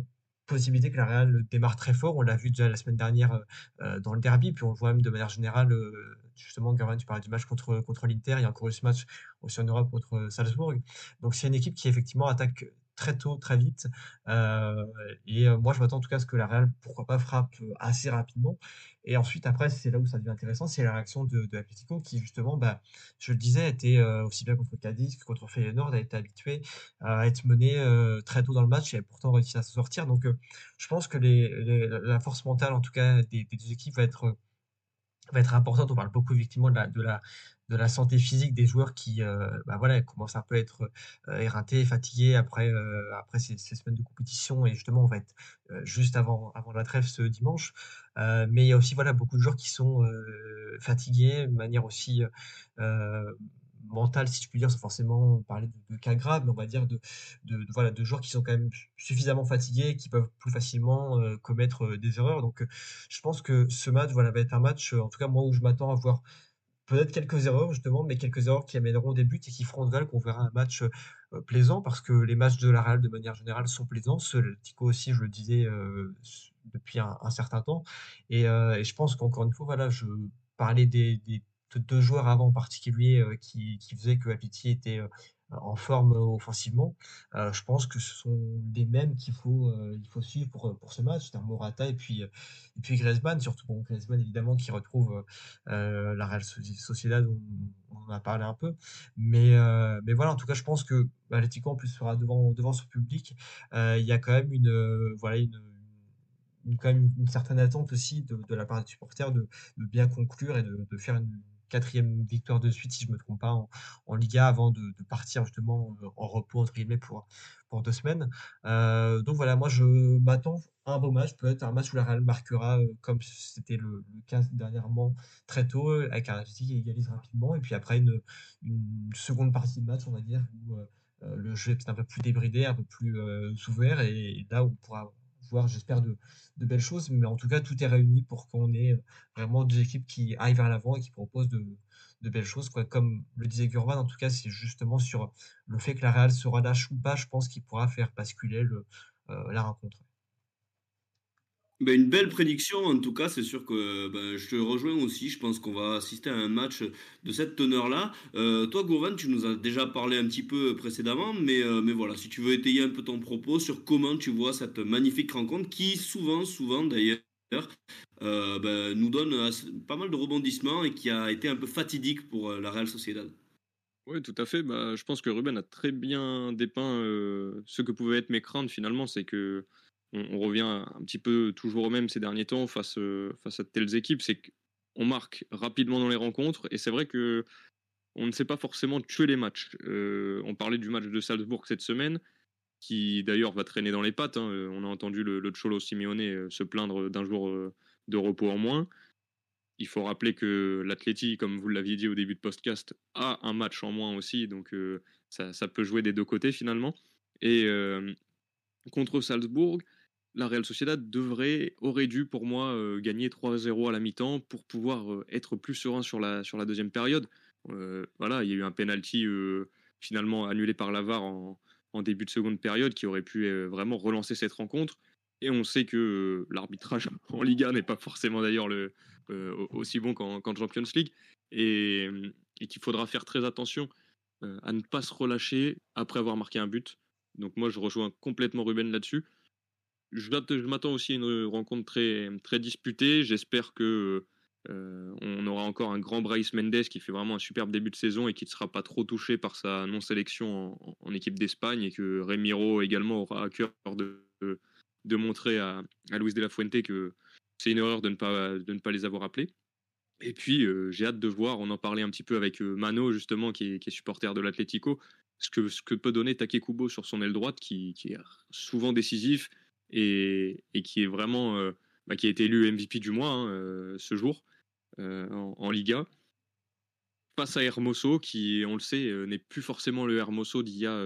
possibilité que la Real démarre très fort. On l'a vu déjà la semaine dernière euh, dans le derby, puis on le voit même de manière générale. Euh, justement, Germain, tu parlais du match contre, contre l'Inter. Il y a encore eu ce match aussi en Europe contre Salzbourg. Donc, c'est une équipe qui effectivement attaque très tôt, très vite. Euh, et moi, je m'attends en tout cas à ce que la Real, pourquoi pas, frappe assez rapidement. Et ensuite, après, c'est là où ça devient intéressant, c'est la réaction de, de l'Atlético qui, justement, bah, je le disais, était euh, aussi bien contre Cadiz que contre Feyenoord, a été habitué à être mené euh, très tôt dans le match et a pourtant réussi à se sortir. Donc, euh, je pense que les, la force mentale, en tout cas, des, deux équipes va être va être importante. On parle beaucoup effectivement de la, de la santé physique des joueurs qui euh, bah voilà, commencent peu à être euh, éreintés, fatigués après, euh, après ces, semaines de compétition. Et justement, on va être juste avant, avant la trêve ce dimanche. Mais il y a aussi voilà, beaucoup de joueurs qui sont fatigués de manière aussi mentale, si je puis dire, sans forcément parler de, de cas graves, mais on va dire de, de, voilà, de joueurs qui sont quand même suffisamment fatigués, qui peuvent plus facilement commettre des erreurs. Donc, je pense que ce match voilà, va être un match, en tout cas, moi, où je m'attends à voir peut-être quelques erreurs, justement, mais quelques erreurs qui amèneront des buts et qui feront de Val qu'on verra un match euh, plaisant, parce que les matchs de la Real, de manière générale, sont plaisants. De Tico aussi, je le disais euh, depuis un, certain temps. Et, euh, et je pense qu'encore une fois, voilà, je parlais des, des de deux joueurs avant en particulier qui, qui faisaient que Apiti était en forme euh, offensivement. Euh, je pense que ce sont les mêmes qu'il faut, euh, il faut suivre pour, pour ce match, c'est-à-dire Morata et puis, et puis Griezmann, surtout bon, Griezmann évidemment qui retrouve la Real Soci- Sociedad, on, on a parlé un peu. Mais, mais voilà, en tout cas, je pense que Atlético en plus sera devant, devant son public. Il y a quand même une, voilà, une, quand même une certaine attente aussi de, la part des supporters de, de bien conclure et de, de faire une quatrième victoire de suite, si je me trompe pas, en, en Liga avant de, partir justement euh, en repos, entre guillemets, pour, pour deux semaines. Euh, donc voilà, moi je m'attends à un beau match, peut-être un match où la Real marquera, euh, comme c'était le, cas dernièrement, très tôt, avec un Atletico qui égalise rapidement, et puis après une, une seconde partie de match, on va dire, où le jeu est peut-être un peu plus débridé, un peu plus ouvert, et, et là où on pourra j'espère, de, belles choses, mais en tout cas, tout est réuni pour qu'on ait euh, vraiment deux équipes qui aillent vers l'avant et qui proposent de, belles choses. Quoi. Comme le disait Gurvan, en tout cas, c'est justement sur le fait que la Real se relâche ou pas, je pense qu'il pourra faire basculer le, euh, la rencontre. Ben, une belle prédiction, en tout cas, c'est sûr que ben, je te rejoins aussi. Je pense qu'on va assister à un match de cette teneur-là. Euh, toi, Gourvan, tu nous as déjà parlé un petit peu précédemment, mais, euh, mais voilà, si tu veux étayer un peu ton propos sur comment tu vois cette magnifique rencontre qui, souvent, souvent d'ailleurs, euh, ben, nous donne pas mal de rebondissements et qui a été un peu fatidique pour la Real Sociedad. Oui, tout à fait. Bah, je pense que Ruben a très bien dépeint ce que pouvaient être mes craintes finalement. C'est que on, revient un petit peu toujours au même ces derniers temps face, euh, face à de telles équipes. C'est qu'on marque rapidement dans les rencontres et c'est vrai que on ne sait pas forcément tuer les matchs. Euh, on parlait du match de Salzbourg cette semaine, qui d'ailleurs va traîner dans les pattes. hein. Euh, On a entendu le, Cholo Simeone se plaindre d'un jour de repos en moins. Il faut rappeler que l'Atleti, comme vous l'aviez dit au début de podcast, a un match en moins aussi, donc ça, peut jouer des deux côtés finalement. Et contre Salzbourg, la Real Sociedad devrait, aurait dû pour moi euh, gagner 3-0 à la mi-temps pour pouvoir euh, être plus serein sur la, sur la deuxième période. Euh, voilà, il y a eu un penalty finalement annulé par Lavar en, début de seconde période qui aurait pu vraiment relancer cette rencontre. Et on sait que l'arbitrage en Liga n'est pas forcément d'ailleurs le, aussi bon qu'en, Champions League et, et qu'il faudra faire très attention à ne pas se relâcher après avoir marqué un but. Donc moi je rejoins complètement Ruben là-dessus. Je, m'att- je m'attends aussi à une rencontre très, disputée. J'espère que euh, on aura encore un grand Bryce Mendes qui fait vraiment un superbe début de saison et qui ne sera pas trop touché par sa non-sélection en, équipe d'Espagne et que Remiro également aura à cœur de, montrer à, Luis de la Fuente que c'est une erreur de ne pas, les avoir appelés. Et puis, euh, j'ai hâte de voir, on en parlait un petit peu avec euh, Mano, justement, qui est, supporter de l'Atlético, ce que, peut donner Take Kubo sur son aile droite, qui est souvent décisif et, qui est vraiment, euh, bah, qui a été élu MVP du mois hein, euh, ce jour euh, en, Liga. Face à Hermoso, qui, on le sait, n'est plus forcément le Hermoso d'il y a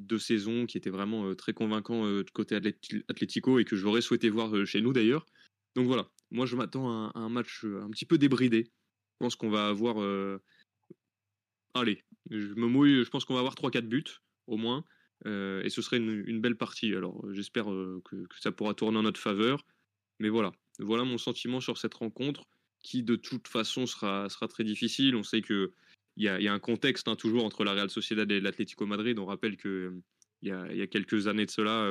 deux saisons, qui était vraiment très convaincant de côté Atlético et que j'aurais souhaité voir chez nous d'ailleurs. Donc voilà, moi je m'attends à, un- match un petit peu débridé. Je pense qu'on va avoir. Allez, je me mouille, je pense qu'on va avoir 3-4 buts au moins. Euh, et ce serait une, belle partie. Alors euh, j'espère euh, que, ça pourra tourner en notre faveur. Mais voilà, voilà mon sentiment sur cette rencontre qui de toute façon sera, sera très difficile. On sait que il y a, y a un contexte hein, toujours entre la Real Sociedad et l'Atlético Madrid. On rappelle que euh, il y, a, quelques années de cela,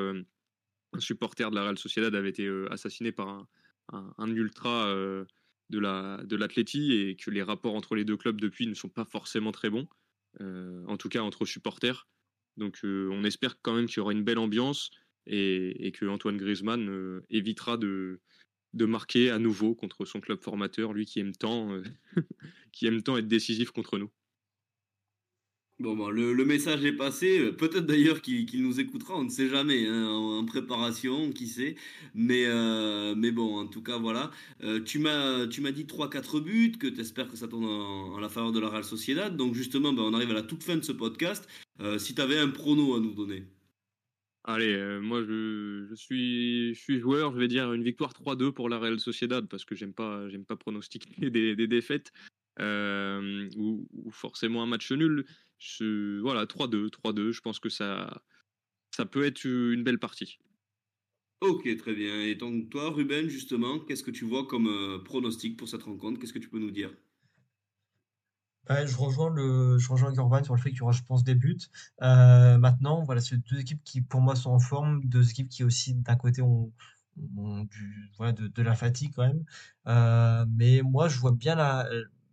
un supporter de la Real Sociedad avait été assassiné par un, ultra de la et que les rapports entre les deux clubs depuis ne sont pas forcément très bons, en tout cas entre supporters. Donc euh, on espère quand même qu'il y aura une belle ambiance et, que Antoine Griezmann euh, évitera de de marquer à nouveau contre son club formateur, lui qui aime tant, euh, qui aime tant être décisif contre nous. Bon, bon le, message est passé. Peut-être d'ailleurs qu'il qu nous écoutera, on ne sait jamais. Hein, en, préparation, qui sait. Mais, euh, mais bon, en tout cas, voilà. Euh, tu m'as dit 3-4 buts, que tu espères que ça tourne en, la faveur de la Real Sociedad. Donc, justement, ben, on arrive à la toute fin de ce podcast. Euh, si tu avais un prono à nous donner. Allez, euh, moi je, suis, joueur, je vais dire une victoire 3-2 pour la Real Sociedad parce que j'aime pas, pas pronostiquer des, défaites ou, ou, forcément un match nul. Je, voilà, 3-2, 3-2, je pense que ça, ça peut être une belle partie. Ok, très bien. Et donc toi, Ruben, justement, qu'est-ce que tu vois comme euh, pronostic pour cette rencontre? Qu'est-ce que tu peux nous dire? Ouais, je rejoins le, je rejoins Gurban sur le fait qu'il y aura, je pense, des buts. Euh, maintenant, voilà, c'est deux équipes qui, pour moi, sont en forme, deux équipes qui aussi, d'un côté, ont, ont du, voilà, de, de, la fatigue quand même. Euh, mais moi, je vois bien la,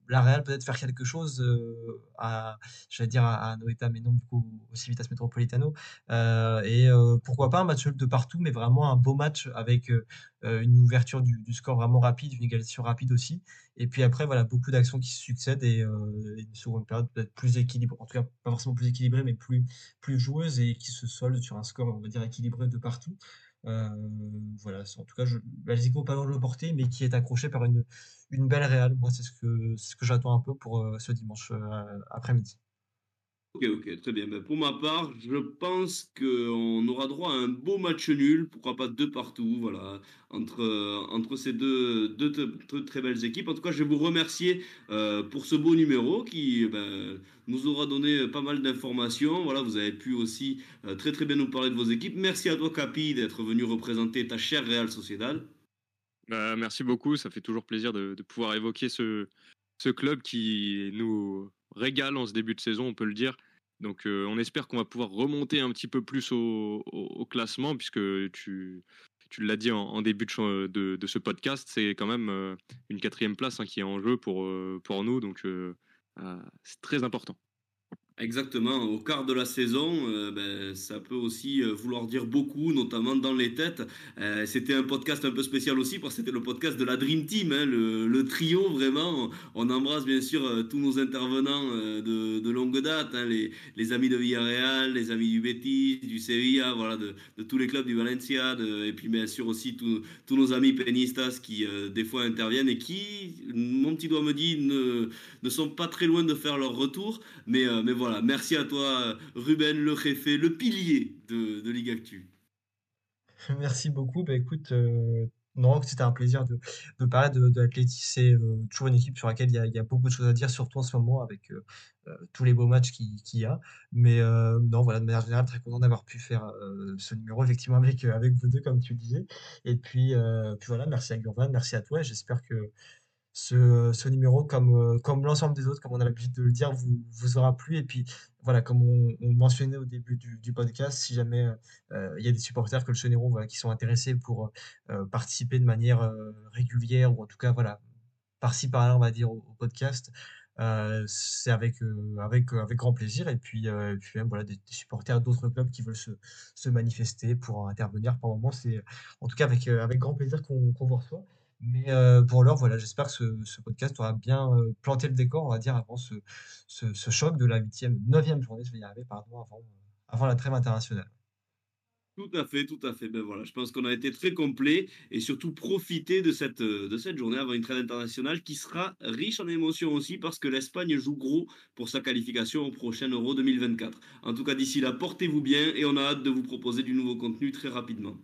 la Real peut-être faire quelque chose euh, à, j'allais à, Noeta, mais non du coup au Civitas Metropolitano. Euh, et euh, pourquoi pas un match de partout, mais vraiment un beau match avec une ouverture du, score vraiment rapide, une égalisation rapide aussi. Et puis après, voilà, beaucoup d'actions qui se succèdent et, une période peut-être plus équilibrée, en tout cas pas forcément plus équilibrée, mais plus plus joueuse et qui se solde sur un score, on va dire équilibré de partout. Euh, voilà, en tout cas, je, Balzico pas loin de le porter, mais qui est accroché par une, belle réale. Moi, c'est ce que, ce que j'attends un peu pour euh, ce dimanche euh, après-midi. Ok, ok, très bien. Ben, pour ma part, je pense qu'on aura droit à un beau match nul, pourquoi pas deux partout, voilà, entre, euh, entre ces deux, deux, très belles équipes. En tout cas, je vais vous remercier euh, pour ce beau numéro qui ben, nous aura donné pas mal d'informations. Voilà, vous avez pu aussi euh, très très bien nous parler de vos équipes. Merci à toi, Capi, d'être venu représenter ta chère Real Sociedad. Bah, merci beaucoup, ça fait toujours plaisir de, de pouvoir évoquer ce, ce club qui nous régale en ce début de saison, on peut le dire. Donc euh, on espère qu'on va pouvoir remonter un petit peu plus au, classement, puisque tu, l'as dit en, début de, de, ce podcast, c'est quand même euh, une quatrième place hein, qui est en jeu pour, euh, nous, donc euh, c'est très important. Exactement, au quart de la saison, euh, ben, ça peut aussi euh, vouloir dire beaucoup, notamment dans les têtes. Euh, c'était un podcast un peu spécial aussi, parce que c'était le podcast de la Dream Team, hein, le, trio vraiment. On embrasse bien sûr tous nos intervenants de, longue date, hein, les, amis de Villarreal, les amis du Betis, du Sevilla, voilà, de, tous les clubs du Valencia, et puis bien sûr aussi tous, nos amis penistas qui des fois interviennent et qui, mon petit doigt me dit, ne, ne sont pas très loin de faire leur retour, mais, mais voilà voilà, merci à toi, Ruben, le réfé, le pilier de, Ligue Actu. Merci beaucoup. Bah, écoute, euh, non, c'était un plaisir de, parler de, de. C'est euh, toujours une équipe sur laquelle il y, a, beaucoup de choses à dire, surtout en ce moment avec euh, euh tous les beaux matchs qu'il qui y a. Mais euh, non, voilà, de manière générale, très content d'avoir pu faire euh, ce numéro, effectivement, avec, avec vous deux, comme tu le disais. Et puis, puis voilà, merci à Gurvan, merci à toi. J'espère que ce, ce numéro, comme, euh, comme l'ensemble des autres, comme on a l'habitude de le dire, vous, vous aura plu. Et puis, voilà, comme on, on mentionnait au début du, du podcast, si jamais euh, il y a des supporters que le Chenero, voilà, qui sont intéressés pour euh, participer de manière euh, régulière, ou en tout cas, voilà, par-ci par-là, on va dire, au, podcast, euh, c'est avec, euh, avec, avec grand plaisir. Et puis, euh, puis même, voilà, des, des supporters d'autres clubs qui veulent se, se manifester pour intervenir. Par moment, c'est en tout cas avec, avec grand plaisir qu'on qu vous reçoit. Mais euh, pour l'heure, voilà, j'espère que ce, podcast aura bien euh, planté le décor, on va dire, avant ce, choc de la huitième, neuvième journée, je vais y arriver, pardon, avant, avant la trêve internationale. Tout à fait, tout à fait. Ben voilà, je pense qu'on a été très complet et surtout profiter de cette, de cette journée avant une trêve internationale qui sera riche en émotions aussi parce que l'Espagne joue gros pour sa qualification au prochain Euro 2024. En tout cas, d'ici là, portez-vous bien et on a hâte de vous proposer du nouveau contenu très rapidement.